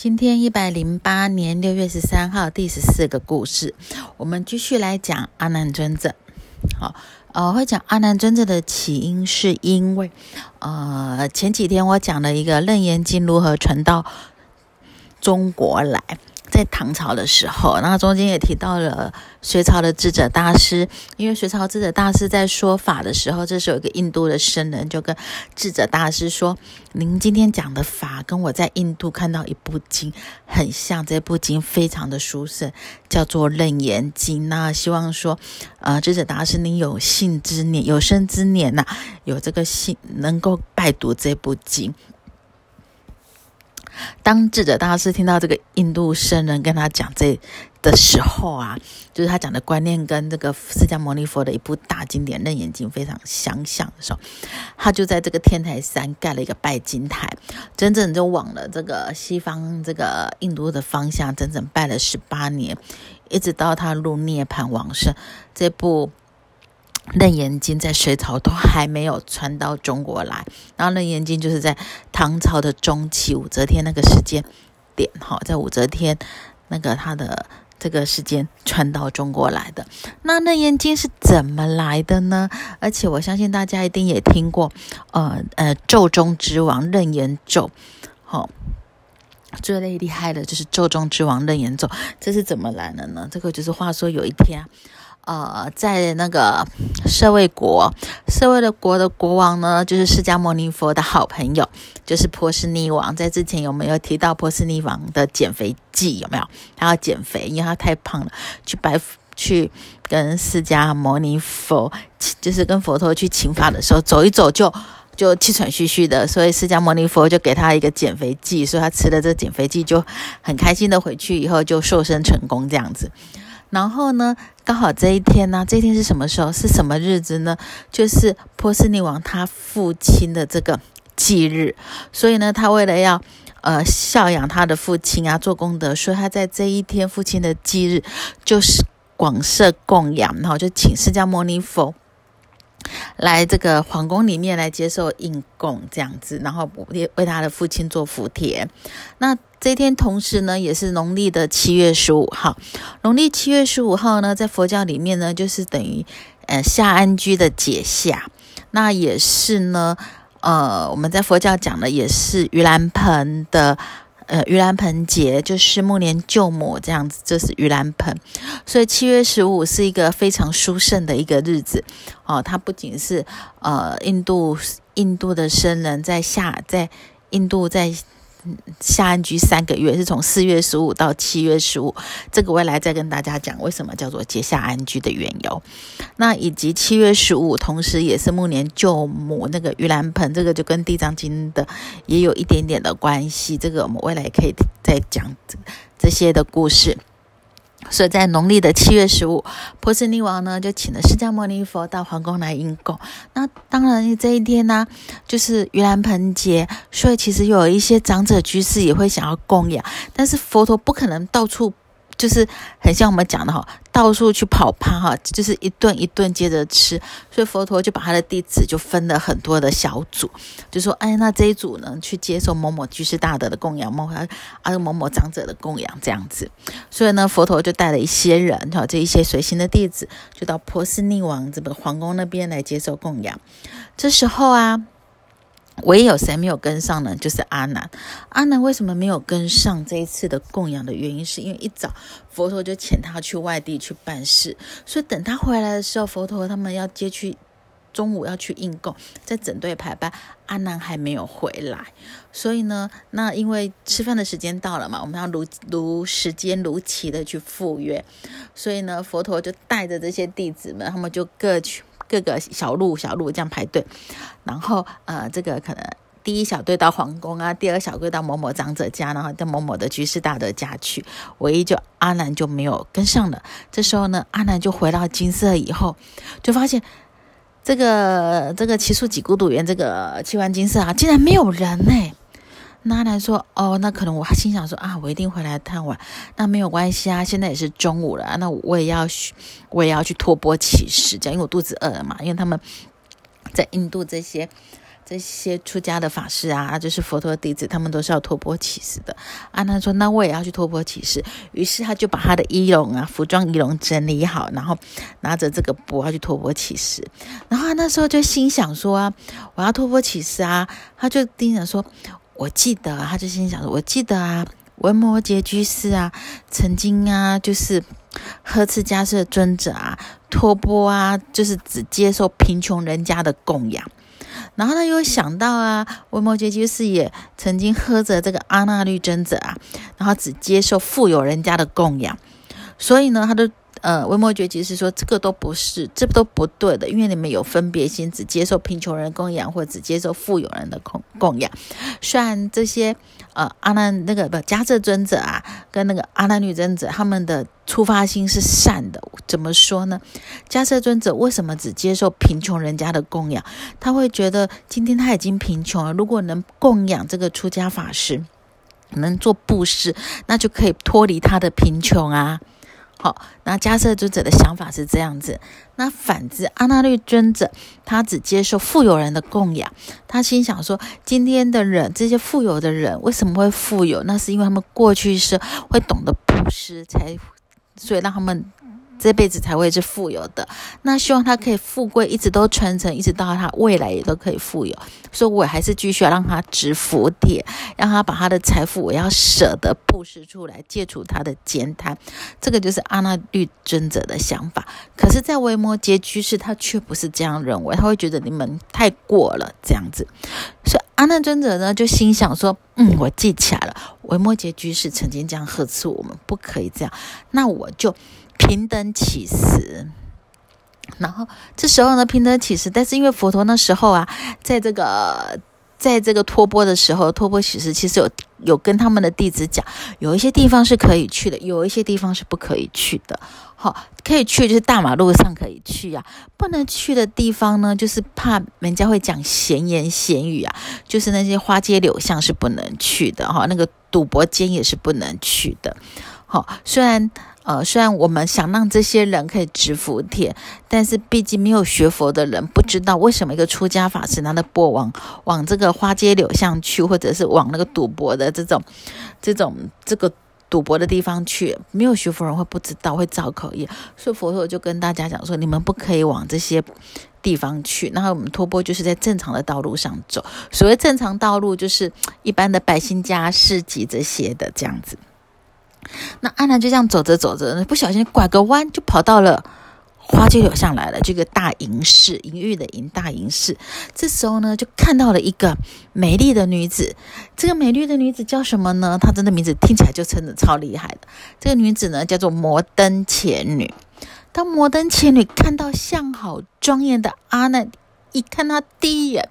今天一百零八年六月十三号第十四个故事，我们继续来讲阿难尊者。好，呃，会讲阿难尊者的起因，是因为呃前几天我讲了一个《楞严经》如何传到中国来。在唐朝的时候，那中间也提到了隋朝的智者大师，因为隋朝智者大师在说法的时候，这时候有一个印度的僧人就跟智者大师说：“您今天讲的法跟我在印度看到一部经很像，这部经非常的殊胜，叫做《楞严经》。那希望说，呃，智者大师您有幸之年、有生之年呐，有这个幸能够拜读这部经。”当智者大师听到这个印度僧人跟他讲这的时候啊，就是他讲的观念跟这个释迦牟尼佛的一部大经典《楞严经》非常相像的时候，他就在这个天台山盖了一个拜金台，整整就往了这个西方这个印度的方向，整整拜了十八年，一直到他入涅盘往生。这部。楞严经在隋朝都还没有传到中国来，然后楞严经就是在唐朝的中期武则天那个时间点，哈，在武则天那个他的这个时间传到中国来的。那楞严经是怎么来的呢？而且我相信大家一定也听过，呃呃，咒中之王楞严咒，好，最厉害的就是咒中之王楞严咒，这是怎么来的呢？这个就是话说有一天。呃，在那个舍卫国，舍卫的国的国王呢，就是释迦牟尼佛的好朋友，就是波斯匿王。在之前有没有提到波斯匿王的减肥计？有没有？他要减肥，因为他太胖了，去拜去跟释迦牟尼佛，就是跟佛陀去请法的时候，走一走就就气喘吁吁的，所以释迦牟尼佛就给他一个减肥剂，所以他吃了这减肥剂就很开心的回去以后就瘦身成功这样子。然后呢，刚好这一天呢，这一天是什么时候？是什么日子呢？就是波斯匿王他父亲的这个忌日，所以呢，他为了要呃孝养他的父亲啊，做功德，所以他在这一天父亲的忌日，就是广设供养，然后就请释迦牟尼佛来这个皇宫里面来接受应供，这样子，然后为为他的父亲做福田。那这天同时呢，也是农历的七月十五号。农历七月十五号呢，在佛教里面呢，就是等于呃夏安居的解夏。那也是呢，呃，我们在佛教讲的也是盂兰盆的呃盂兰盆节，就是暮年救母这样子，这是盂兰盆。所以七月十五是一个非常殊胜的一个日子哦。它不仅是呃印度印度的僧人在下在印度在。下安居三个月是从四月十五到七月十五，这个未来再跟大家讲为什么叫做结下安居的缘由。那以及七月十五，同时也是暮年救母那个盂兰盆，这个就跟地藏经的也有一点点的关系。这个我们未来可以再讲这些的故事。所以在农历的七月十五，波斯匿王呢就请了释迦牟尼佛到皇宫来应供。那当然这一天呢，就是盂兰盆节，所以其实有一些长者居士也会想要供养，但是佛陀不可能到处。就是很像我们讲的哈，到处去跑趴哈，就是一顿一顿接着吃，所以佛陀就把他的弟子就分了很多的小组，就说哎，那这一组呢去接受某某居士大德的供养，某啊某某长者的供养这样子，所以呢佛陀就带了一些人哈，这一些随行的弟子就到波斯匿王这个皇宫那边来接受供养，这时候啊。唯有谁没有跟上呢？就是阿难。阿难为什么没有跟上这一次的供养的原因，是因为一早佛陀就遣他去外地去办事，所以等他回来的时候，佛陀他们要接去中午要去应供，在整队排班，阿难还没有回来。所以呢，那因为吃饭的时间到了嘛，我们要如如时间如期的去赴约，所以呢，佛陀就带着这些弟子们，他们就各去。各个小路小路这样排队，然后呃，这个可能第一小队到皇宫啊，第二小队到某某长者家，然后到某某的居士大德家去。唯一就阿难就没有跟上了。这时候呢，阿难就回到金色以后，就发现这个这个奇树几孤独园这个七万金色啊，竟然没有人呢。那来说哦，那可能我心想说啊，我一定回来探望。那没有关系啊，现在也是中午了，那我也要去，我也要去托钵乞食，这样，因为我肚子饿了嘛。因为他们在印度这些这些出家的法师啊，就是佛陀弟子，他们都是要托钵乞食的。阿南说：“那我也要去托钵乞食。”于是他就把他的衣笼啊、服装衣笼整理好，然后拿着这个钵要去托钵乞食。然后他那时候就心想说：“啊，我要托钵乞食啊！”他就盯着说：“我记得。”他就心想说：“我记得啊，文摩诘居士啊，曾经啊，就是呵斥迦叶尊者啊，托钵啊，就是只接受贫穷人家的供养。”然后他又想到啊，文摩诘居士也曾经喝着这个阿那律尊者啊，然后只接受富有人家的供养，所以呢，他的呃微摩诘居士说这个都不是，这都不对的，因为你们有分别心，只接受贫穷人供养，或者只接受富有人的供供养。虽然这些呃阿难那个不迦叶尊者啊，跟那个阿难女尊者他们的。出发心是善的，怎么说呢？迦叶尊者为什么只接受贫穷人家的供养？他会觉得今天他已经贫穷了，如果能供养这个出家法师，能做布施，那就可以脱离他的贫穷啊。好，那加瑟尊者的想法是这样子。那反之，阿那律尊者他只接受富有人的供养，他心想说：今天的人，这些富有的人为什么会富有？那是因为他们过去是会懂得布施才。所以让他们这辈子才会是富有的。那希望他可以富贵，一直都传承，一直到他未来也都可以富有。所以我还是继续要让他植福田，让他把他的财富，我要舍得布施出来，戒除他的奸贪。这个就是阿那律尊者的想法。可是，在维摩诘居士他却不是这样认为，他会觉得你们太过了这样子。所以阿难尊者呢就心想说：“嗯，我记起来了，维摩诘居士曾经这样呵斥我们，不可以这样。那我就平等起食。然后这时候呢，平等起食，但是因为佛陀那时候啊，在这个。”在这个托钵的时候，托钵其实其实有有跟他们的弟子讲，有一些地方是可以去的，有一些地方是不可以去的。好，可以去就是大马路上可以去啊，不能去的地方呢，就是怕人家会讲闲言闲语啊，就是那些花街柳巷是不能去的哈，那个赌博间也是不能去的。好，虽然。呃，虽然我们想让这些人可以植福田，但是毕竟没有学佛的人不知道为什么一个出家法师拿的钵往往这个花街柳巷去，或者是往那个赌博的这种、这种、这个赌博的地方去，没有学佛人会不知道，会造口业。所以佛陀就跟大家讲说，你们不可以往这些地方去。然后我们托钵就是在正常的道路上走，所谓正常道路就是一般的百姓家、市集这些的这样子。那阿南就这样走着走着，不小心拐个弯，就跑到了花街柳巷来了。这个大银市，淫欲的淫，大银市。这时候呢，就看到了一个美丽的女子。这个美丽的女子叫什么呢？她真的名字听起来就真的超厉害的。这个女子呢，叫做摩登前女。当摩登前女看到相好庄严的阿难，一看他第一眼，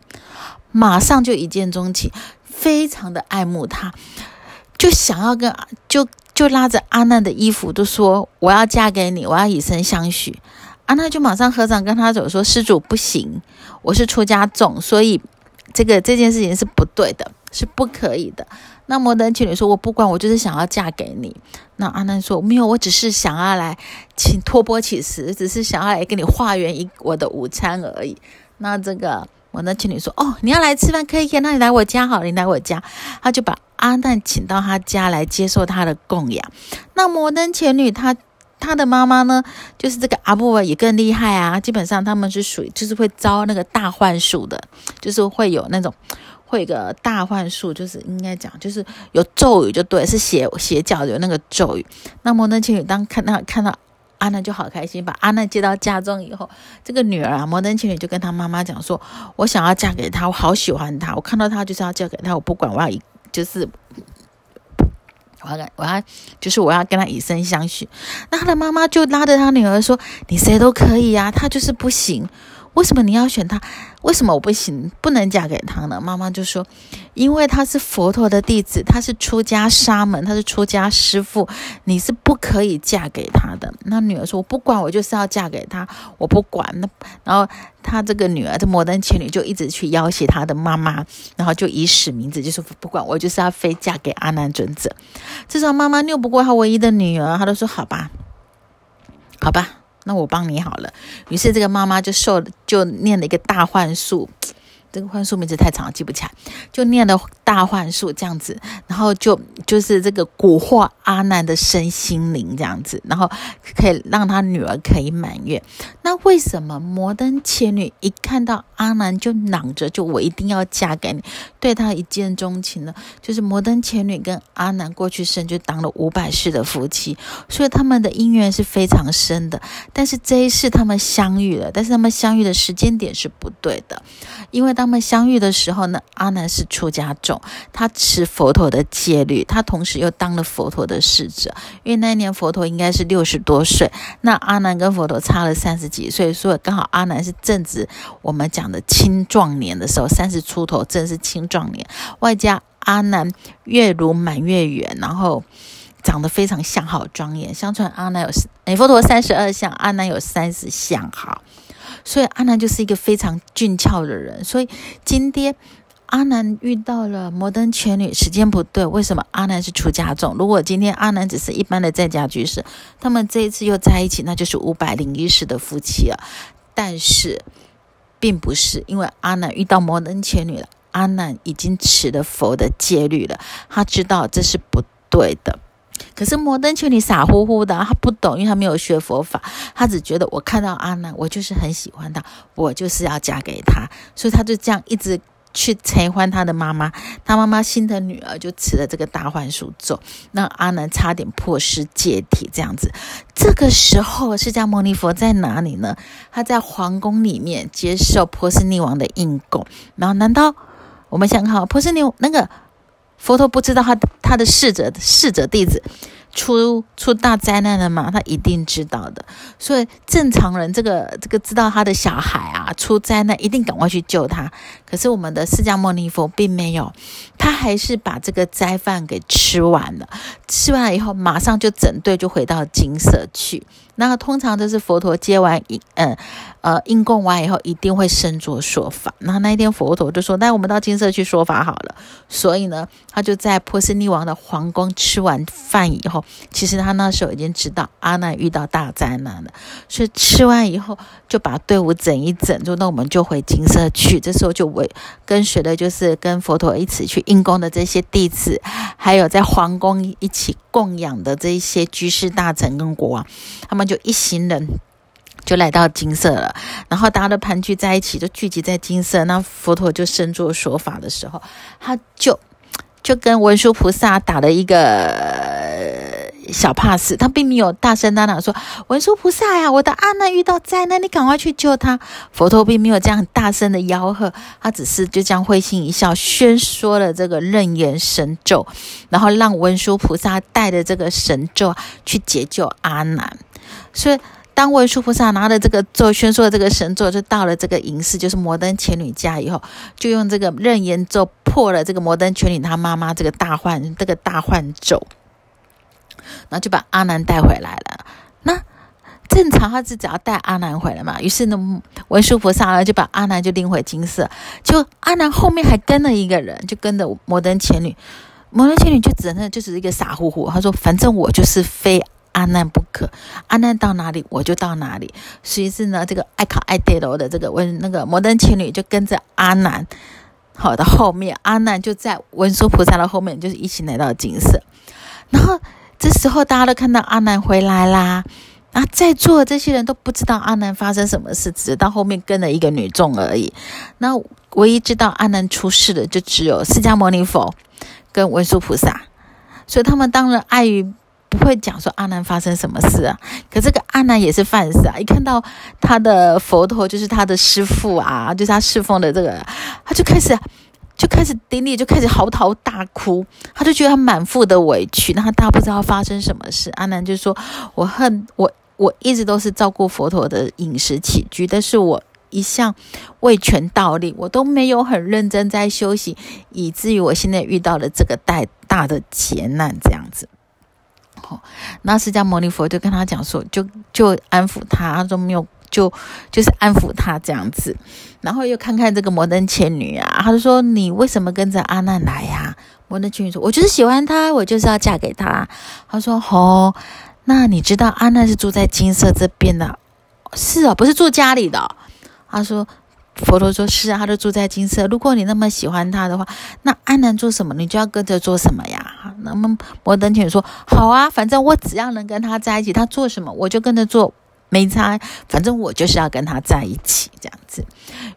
马上就一见钟情，非常的爱慕他，就想要跟就。就拉着阿难的衣服，都说我要嫁给你，我要以身相许。阿难就马上合掌跟他走，说：“施主不行，我是出家众，所以这个这件事情是不对的，是不可以的。”那摩登情侣说：“我不管，我就是想要嫁给你。”那阿难说：“没有，我只是想要来请托钵乞食，只是想要来给你化缘一我的午餐而已。”那这个摩登情侣说：“哦，你要来吃饭可以，可以那你来我家好，你来我家。”他就把。阿难请到他家来接受他的供养。那摩登前女，她她的妈妈呢，就是这个阿布也更厉害啊。基本上他们是属于就是会招那个大幻术的，就是会有那种会个大幻术，就是应该讲就是有咒语就对，是邪邪教有那个咒语。那摩登前女当看到看到安娜就好开心，把安娜接到家中以后，这个女儿啊，摩登情侣就跟她妈妈讲说：“我想要嫁给他，我好喜欢他，我看到他就是要嫁给他，我不管，我要以。”就是我要，我要，就是我要跟他以身相许。那他的妈妈就拉着他女儿说：“你谁都可以呀，他就是不行。”为什么你要选他？为什么我不行，不能嫁给他呢？妈妈就说：“因为他是佛陀的弟子，他是出家沙门，他是出家师傅，你是不可以嫁给他的。”那女儿说：“我不管，我就是要嫁给他，我不管。”那然后他这个女儿，这摩登前女就一直去要挟他的妈妈，然后就以使名字，就是：“不管，我就是要非嫁给阿难尊者。”至少妈妈拗不过他唯一的女儿，他都说：“好吧，好吧。”那我帮你好了。于是这个妈妈就受就念了一个大幻术，这个幻术名字太长了，记不起来，就念了大幻术这样子，然后就就是这个蛊惑阿难的身心灵这样子，然后可以让他女儿可以满月。那为什么摩登伽女一看到阿难就嚷着就我一定要嫁给你，对他一见钟情呢？就是摩登伽女跟阿难过去生就当了五百世的夫妻，所以他们的姻缘是非常深的。但是这一世他们相遇了，但是他们相遇的时间点是不对的，因为当他们相遇的时候呢，阿难是出家众，他持佛陀的戒律，他同时又当了佛陀的侍者。因为那一年佛陀应该是六十多岁，那阿难跟佛陀差了三十几岁，所以刚好阿难是正值我们讲的青壮年的时候，三十出头正是青壮年，外加阿难月如满月圆，然后长得非常相好庄严。相传阿难有诶佛陀三十二相，阿难有三十相好，所以阿南就是一个非常俊俏的人。所以今天。阿南遇到了摩登前女，时间不对。为什么阿南是出家众？如果今天阿南只是一般的在家居士，他们这一次又在一起，那就是五百零一世的夫妻了。但是，并不是因为阿南遇到摩登前女了，阿南已经持了佛的戒律了，他知道这是不对的。可是摩登伽女傻乎乎的，他不懂，因为他没有学佛法，他只觉得我看到阿南，我就是很喜欢他，我就是要嫁给他，所以他就这样一直。去拆欢他的妈妈，他妈妈心疼女儿，就持了这个大幻术咒，让阿难差点破失戒体。这样子，这个时候释迦牟尼佛在哪里呢？他在皇宫里面接受波斯匿王的应供。然后，难道我们想看波斯匿那个佛陀不知道他他的侍者侍者弟子？出出大灾难了嘛？他一定知道的。所以正常人，这个这个知道他的小孩啊出灾难，一定赶快去救他。可是我们的释迦牟尼佛并没有，他还是把这个斋饭给吃完了。吃完了以后，马上就整队就回到金色去。那通常都是佛陀接完应，嗯，呃，应供完以后，一定会身作说法。然后那一天佛陀就说：“那我们到金色去说法好了。”所以呢，他就在波斯匿王的皇宫吃完饭以后，其实他那时候已经知道阿难遇到大灾难了，所以吃完以后就把队伍整一整，就那我们就回金色去。这时候就为跟随的就是跟佛陀一起去应供的这些弟子，还有在皇宫一起供养的这一些居士大臣跟国王，他们。就一行人就来到金色了，然后大家都盘踞在一起，就聚集在金色。那佛陀就身作说法的时候，他就就跟文殊菩萨打了一个小 pass，他并没有大声嚷嚷说：“文殊菩萨呀，我的阿难遇到灾难，你赶快去救他。”佛陀并没有这样大声的吆喝，他只是就这样会心一笑，宣说了这个楞严神咒，然后让文殊菩萨带着这个神咒去解救阿难。所以，当文殊菩萨拿了这个咒，宣说这个神咒，就到了这个隐士，就是摩登伽女家以后，就用这个楞严咒破了这个摩登伽女他妈妈这个大幻这个大幻咒，然后就把阿难带回来了。那正常他是只要带阿难回来嘛？于是呢，文殊菩萨呢就把阿难就拎回金色，就阿难后面还跟了一个人，就跟着摩登伽女。摩登伽女就只能就是一个傻乎乎，他说：“反正我就是非。”阿难不可，阿难到哪里我就到哪里。于是呢，这个爱考爱戴楼的这个文那个摩登情侣就跟着阿难，好的后面，阿难就在文殊菩萨的后面，就是一起来到金色。然后这时候大家都看到阿难回来啦，啊，在座的这些人都不知道阿难发生什么事，只到后面跟了一个女众而已。那唯一知道阿难出事的，就只有释迦牟尼佛跟文殊菩萨，所以他们当然碍于。不会讲说阿难发生什么事啊？可这个阿难也是犯事啊！一看到他的佛陀，就是他的师父啊，就是他侍奉的这个，他就开始就开始顶礼，就开始嚎啕大哭。他就觉得他满腹的委屈，那他不知道发生什么事。阿南就说：“我恨我，我一直都是照顾佛陀的饮食起居，但是我一向为权倒立，我都没有很认真在修行，以至于我现在遇到了这个大大的劫难，这样子。”哦，那释迦牟尼佛就跟他讲说，就就安抚他，他说没有，就就是安抚他这样子。然后又看看这个摩登伽女啊，他就说你为什么跟着阿难来呀？摩登伽女说，我就是喜欢他，我就是要嫁给他。他说，哦，那你知道阿难是住在金色这边的？是啊，不是住家里的。他说，佛陀说：“是啊，他就住在金色。如果你那么喜欢他的话，那阿难做什么，你就要跟着做什么呀。”那么摩登女说：“好啊，反正我只要能跟他在一起，他做什么我就跟着做，没差。反正我就是要跟他在一起，这样子。”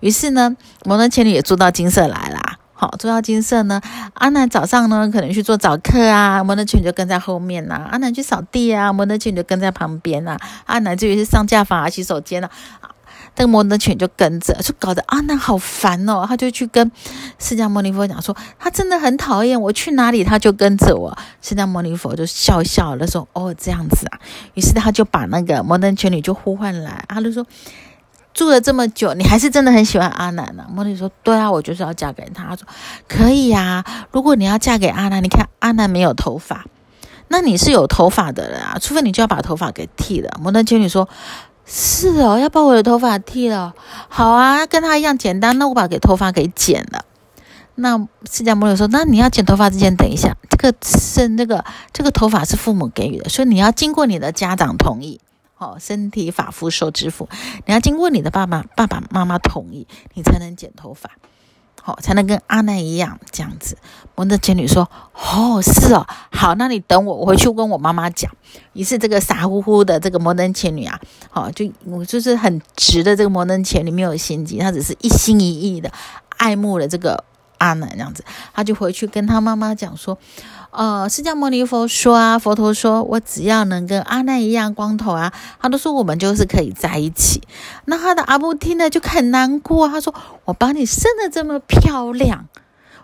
于是呢，摩登前女也住到金色来啦。好，住到金色呢，阿南早上呢可能去做早课啊，摩登前女就跟在后面呐。阿南去扫地啊，摩登前女就跟在旁边呐。阿南至于是上架房啊、洗手间啊。那个摩登犬就跟着，就搞得阿难好烦哦。他就去跟释迦牟尼佛讲说，他真的很讨厌我去哪里他就跟着我。释迦牟尼佛就笑笑了，说：“哦，这样子啊。”于是他就把那个摩登犬女就呼唤来，他就说：“住了这么久，你还是真的很喜欢阿难呢？”摩尼说：“对啊，我就是要嫁给他。”他说：“可以呀，如果你要嫁给阿难，你看阿难没有头发，那你是有头发的人啊，除非你就要把头发给剃了。”摩登犬女说。是哦，要把我的头发剃了。好啊，跟他一样简单。那我把给头发给剪了。那释迦牟尼说：“那你要剪头发之前，等一下，这个是那个这个头发是父母给予的，所以你要经过你的家长同意。哦，身体发肤受之父，你要经过你的爸爸爸爸妈妈同意，你才能剪头发。”哦，才能跟阿难一样这样子。摩登前女说：“哦，是哦，好，那你等我，我回去跟我妈妈讲。”于是这个傻乎乎的这个摩登前女啊，好，就我就是很直的这个摩登前女没有心机，她只是一心一意的爱慕了这个阿难这样子，他就回去跟他妈妈讲说。呃，释迦牟尼佛说啊，佛陀说，我只要能跟阿难一样光头啊，他都说我们就是可以在一起。那他的阿布听了就很难过，他说：“我把你生的这么漂亮，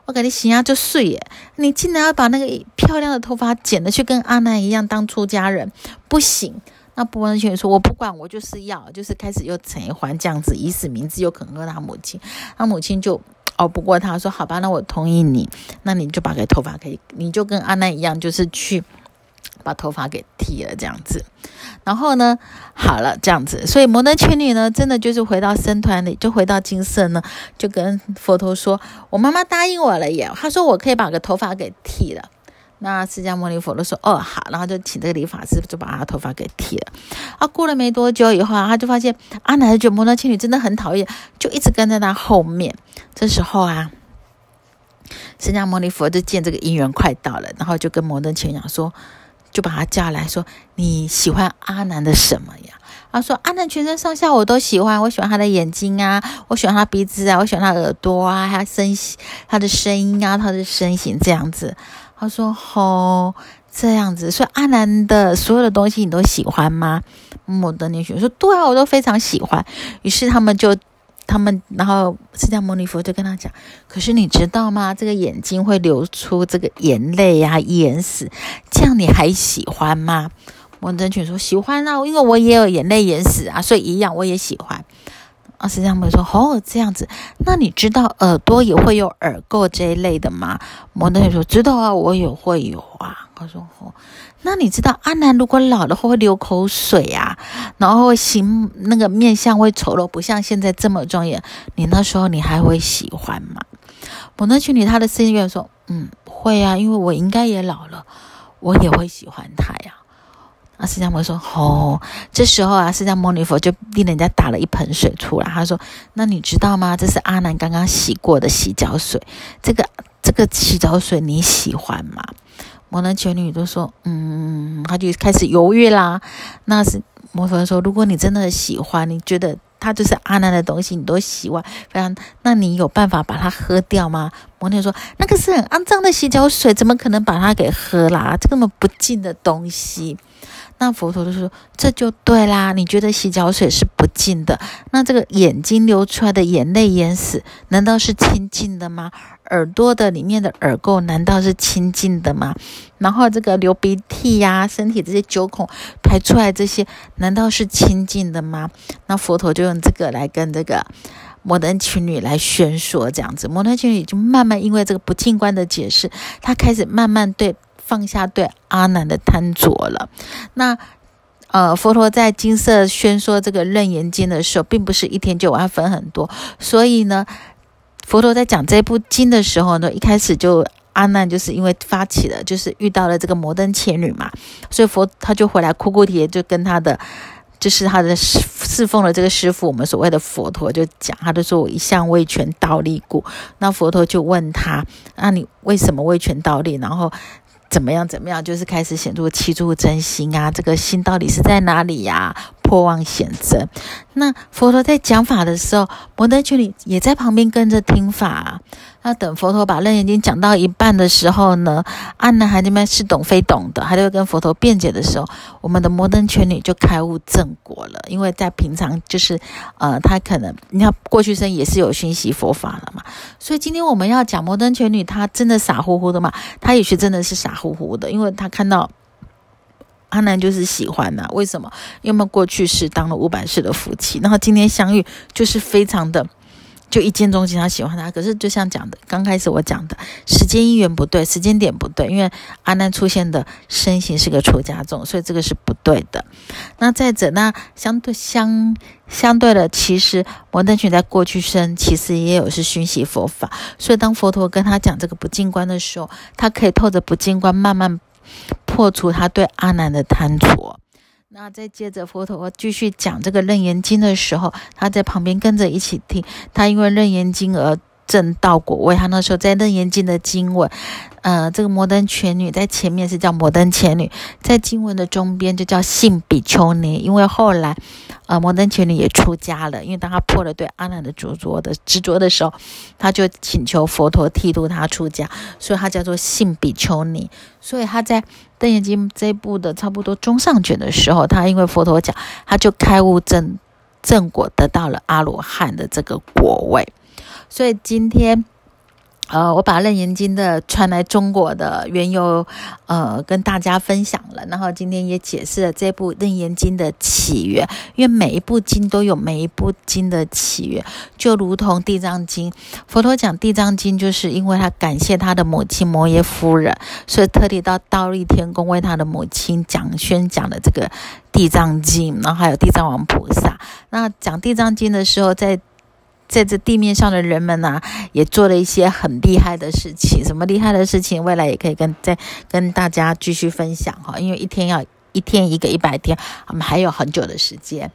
我给你洗牙就睡耶，你竟然要把那个漂亮的头发剪了去跟阿难一样当出家人，不行。”那不完全说，我不管，我就是要，就是开始又成一环这样子，以死明志又恐吓他母亲，他母亲就。熬不过他，说好吧，那我同意你，那你就把个头发可以，你就跟阿难一样，就是去把头发给剃了这样子。然后呢，好了这样子，所以摩登圈女呢，真的就是回到僧团里，就回到金色呢，就跟佛陀说，我妈妈答应我了耶，她说我可以把个头发给剃了。那释迦牟尼佛都说哦好，然后就请这个理发师就把他头发给剃了。啊，过了没多久以后啊，他就发现阿难觉得摩登伽女真的很讨厌，就一直跟在他后面。这时候啊，释迦牟尼佛就见这个姻缘快到了，然后就跟摩登伽女讲说，就把他叫来说：“你喜欢阿南的什么呀？”他说：“阿南全身上下我都喜欢，我喜欢他的眼睛啊，我喜欢他鼻子啊，我喜欢他耳朵啊，他声他的声音啊，他的身形这样子。”他说：“哦，这样子，所以阿南的所有的东西你都喜欢吗？”摩登女婿说：“对啊，我都非常喜欢。”于是他们就，他们，然后释迦牟尼佛就跟他讲：“可是你知道吗？这个眼睛会流出这个眼泪呀，眼屎，这样你还喜欢吗？”摩登女说：“喜欢啊，因为我也有眼泪眼屎啊，所以一样我也喜欢。”啊，释迦牟尼说：“哦，这样子，那你知道耳朵也会有耳垢这一类的吗？”摩登女说：“知道啊，我也会有啊。”他说：“哦，那你知道阿南如果老了会会流口水啊，然后形那个面相会丑陋，不像现在这么庄严。你那时候你还会喜欢吗？”摩登女他的声音说：“嗯，会啊，因为我应该也老了，我也会喜欢他呀。”啊，释迦牟尼说：“哦，这时候啊，释迦牟尼佛就替人家打了一盆水出来。他说：‘那你知道吗？这是阿难刚刚洗过的洗脚水。这个这个洗脚水你喜欢吗？’摩登伽女都说：‘嗯。’他就开始犹豫啦。那是摩佛说：‘如果你真的喜欢，你觉得它就是阿难的东西，你都喜欢，非常，那你有办法把它喝掉吗？’摩尼说：‘那个是很肮脏的洗脚水，怎么可能把它给喝啦？这么不净的东西。’那佛陀就说：“这就对啦，你觉得洗脚水是不净的？那这个眼睛流出来的眼泪眼屎，难道是清净的吗？耳朵的里面的耳垢，难道是清净的吗？然后这个流鼻涕呀，身体这些九孔排出来这些，难道是清净的吗？那佛陀就用这个来跟这个摩登群女来宣说，这样子，摩登群女就慢慢因为这个不净观的解释，他开始慢慢对。”放下对阿难的贪着了。那呃，佛陀在金色宣说这个楞严经的时候，并不是一天就完分很多。所以呢，佛陀在讲这部经的时候呢，一开始就阿难就是因为发起了，就是遇到了这个摩登伽女嘛，所以佛他就回来哭哭啼啼，就跟他的就是他的侍侍奉的这个师傅，我们所谓的佛陀就讲，他就说我一向为权倒立故。那佛陀就问他，那你为什么为权倒立？然后。怎么样？怎么样？就是开始显出七住真心啊！这个心到底是在哪里呀？破妄显真。那佛陀在讲法的时候，摩登群里也在旁边跟着听法。那等佛陀把《楞严经》讲到一半的时候呢，阿难还那边是懂非懂的，还在跟佛陀辩解的时候，我们的摩登全女就开悟正果了。因为在平常就是，呃，他可能你看过去生也是有熏习佛法了嘛，所以今天我们要讲摩登全女，她真的傻乎乎的嘛？她也许真的是傻乎乎的，因为她看到阿难就是喜欢呐。为什么？因为过去是当了五百世的夫妻，然后今天相遇就是非常的。就一见钟情，他喜欢他。可是就像讲的，刚开始我讲的，时间因缘不对，时间点不对。因为阿难出现的身形是个出家众，所以这个是不对的。那再者，那相对相相对的，其实摩登群在过去生其实也有是熏习佛法，所以当佛陀跟他讲这个不净观的时候，他可以透着不净观慢慢破除他对阿难的贪着。那再接着佛陀继续讲这个楞严经的时候，他在旁边跟着一起听。他因为楞严经而正道果位。他那时候在楞严经的经文，呃，这个摩登全女在前面是叫摩登前女，在经文的中边就叫信比丘尼。因为后来。呃，摩登前女也出家了，因为当他破了对阿难的执着的执着的时候，他就请求佛陀剃度他出家，所以他叫做信比丘尼。所以他在《楞严经》这部的差不多中上卷的时候，他因为佛陀讲，他就开悟正正果，得到了阿罗汉的这个果位。所以今天。呃，我把《楞严经》的传来中国的缘由，呃，跟大家分享了。然后今天也解释了这部《楞严经》的起源，因为每一部经都有每一部经的起源，就如同《地藏经》，佛陀讲《地藏经》，就是因为他感谢他的母亲摩耶夫人，所以特地到倒立天宫为他的母亲讲宣讲的这个《地藏经》，然后还有地藏王菩萨。那讲《地藏经》的时候，在在这地面上的人们呢，也做了一些很厉害的事情。什么厉害的事情？未来也可以跟再跟大家继续分享哈。因为一天要一天一个一百天，我们还有很久的时间。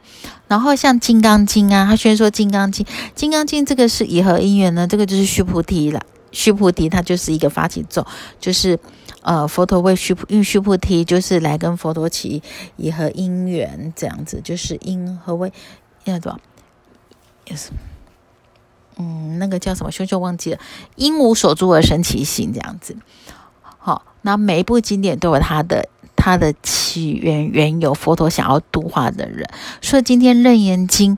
然后像《金刚经》啊，他虽然说《金刚经》，《金刚经》这个是以何因缘呢？这个就是须菩提了。须菩提他就是一个发起咒，就是呃佛陀为须菩因须菩提就是来跟佛陀起以何因缘这样子，就是因何为要怎么？Yes。嗯，那个叫什么？羞羞忘记了。因无所住而生其心，这样子。好，那每一部经典都有它的它的起源缘由。佛陀想要度化的人，所以今天《楞严经》。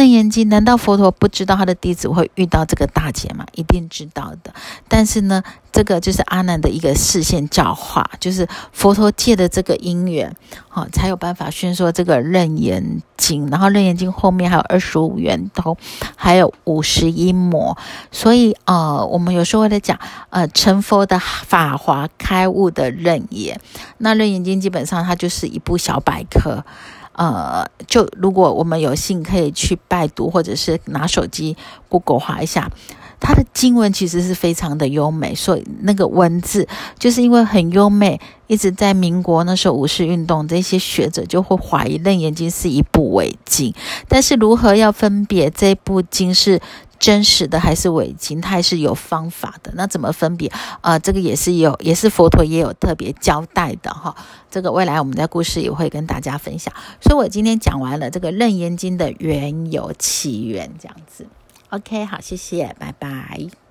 楞严经，难道佛陀不知道他的弟子会遇到这个大劫吗？一定知道的。但是呢，这个就是阿难的一个视线教化，就是佛陀借的这个因缘，好，才有办法宣说这个楞严经。然后楞严经后面还有二十五圆头，还有五十一魔。所以呃，我们有时候在讲，呃，成佛的法华开悟的楞严。那楞严经基本上它就是一部小百科。呃，就如果我们有幸可以去拜读，或者是拿手机 Google 划一下，它的经文其实是非常的优美，所以那个文字就是因为很优美，一直在民国那时候五四运动，这些学者就会怀疑《楞严经》是一部伪经，但是如何要分别这部经是？真实的还是伪情，它还是有方法的。那怎么分别？呃，这个也是有，也是佛陀也有特别交代的哈。这个未来我们的故事也会跟大家分享。所以我今天讲完了这个《楞严经》的缘由起源，这样子。OK，好，谢谢，拜拜。